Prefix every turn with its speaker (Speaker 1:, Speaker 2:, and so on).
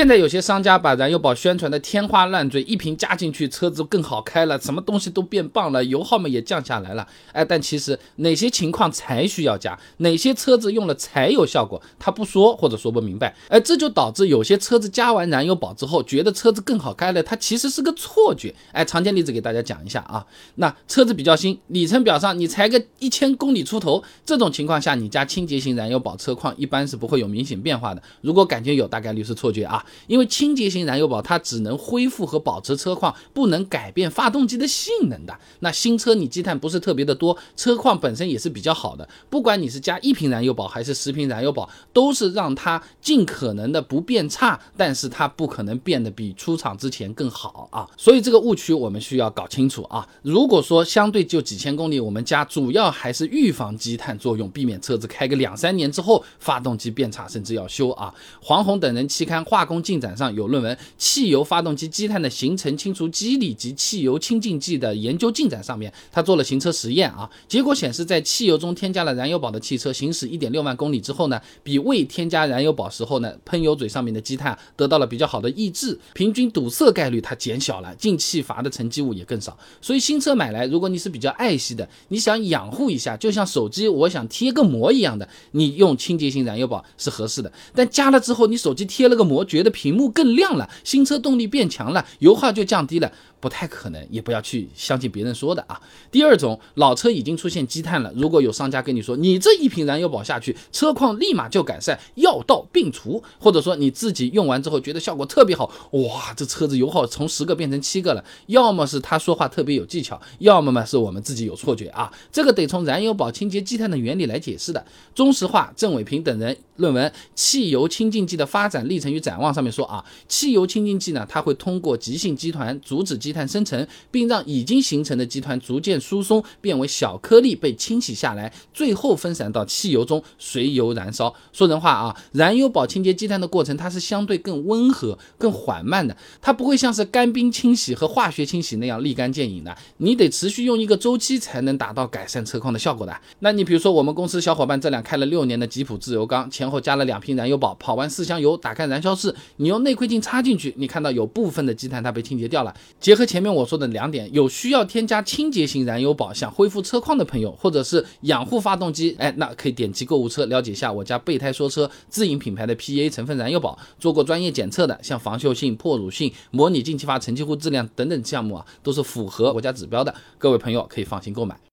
Speaker 1: 现在有些商家把燃油宝宣传的天花乱坠，一瓶加进去，车子更好开了，什么东西都变棒了，油耗嘛也降下来了。哎，但其实哪些情况才需要加，哪些车子用了才有效果，他不说或者说不明白。哎，这就导致有些车子加完燃油宝之后，觉得车子更好开了，它其实是个错觉。哎，常见例子给大家讲一下啊，那车子比较新，里程表上你才个一千公里出头，这种情况下你加清洁型燃油宝，车况一般是不会有明显变化的。如果感觉有，大概率是错觉啊。因为清洁型燃油宝它只能恢复和保持车况，不能改变发动机的性能的。那新车你积碳不是特别的多，车况本身也是比较好的。不管你是加一瓶燃油宝还是十瓶燃油宝，都是让它尽可能的不变差，但是它不可能变得比出厂之前更好啊。所以这个误区我们需要搞清楚啊。如果说相对就几千公里，我们加主要还是预防积碳作用，避免车子开个两三年之后发动机变差，甚至要修啊。黄宏等人期刊化。工进展上有论文《汽油发动机积碳的形成、清除机理及汽油清净剂的研究进展》上面，他做了行车实验啊，结果显示，在汽油中添加了燃油宝的汽车行驶一点六万公里之后呢，比未添加燃油宝时候呢，喷油嘴上面的积碳得到了比较好的抑制，平均堵塞概率它减小了，进气阀的沉积物也更少。所以新车买来，如果你是比较爱惜的，你想养护一下，就像手机我想贴个膜一样的，你用清洁型燃油宝是合适的。但加了之后，你手机贴了个膜，觉觉得屏幕更亮了，新车动力变强了，油耗就降低了。不太可能，也不要去相信别人说的啊。第二种，老车已经出现积碳了，如果有商家跟你说，你这一瓶燃油宝下去，车况立马就改善，药到病除，或者说你自己用完之后觉得效果特别好，哇，这车子油耗从十个变成七个了，要么是他说话特别有技巧，要么嘛是我们自己有错觉啊。这个得从燃油宝清洁积碳的原理来解释的。中石化郑伟平等人论文《汽油清净剂的发展历程与展望》上面说啊，汽油清净剂呢，它会通过极性基团阻止积。碳生成，并让已经形成的集团逐渐疏松，变为小颗粒被清洗下来，最后分散到汽油中随油燃烧。说人话啊，燃油宝清洁积碳的过程，它是相对更温和、更缓慢的，它不会像是干冰清洗和化学清洗那样立竿见影的。你得持续用一个周期才能达到改善车况的效果的。那你比如说，我们公司小伙伴这辆开了六年的吉普自由缸，前后加了两瓶燃油宝，跑完四箱油，打开燃烧室，你用内窥镜插进去，你看到有部分的积碳它被清洁掉了，结合。前面我说的两点，有需要添加清洁型燃油宝，想恢复车况的朋友，或者是养护发动机，哎，那可以点击购物车了解一下我家备胎说车自营品牌的 PEA 成分燃油宝，做过专业检测的，像防锈性、破乳性、模拟进气阀沉积物质量等等项目啊，都是符合国家指标的，各位朋友可以放心购买。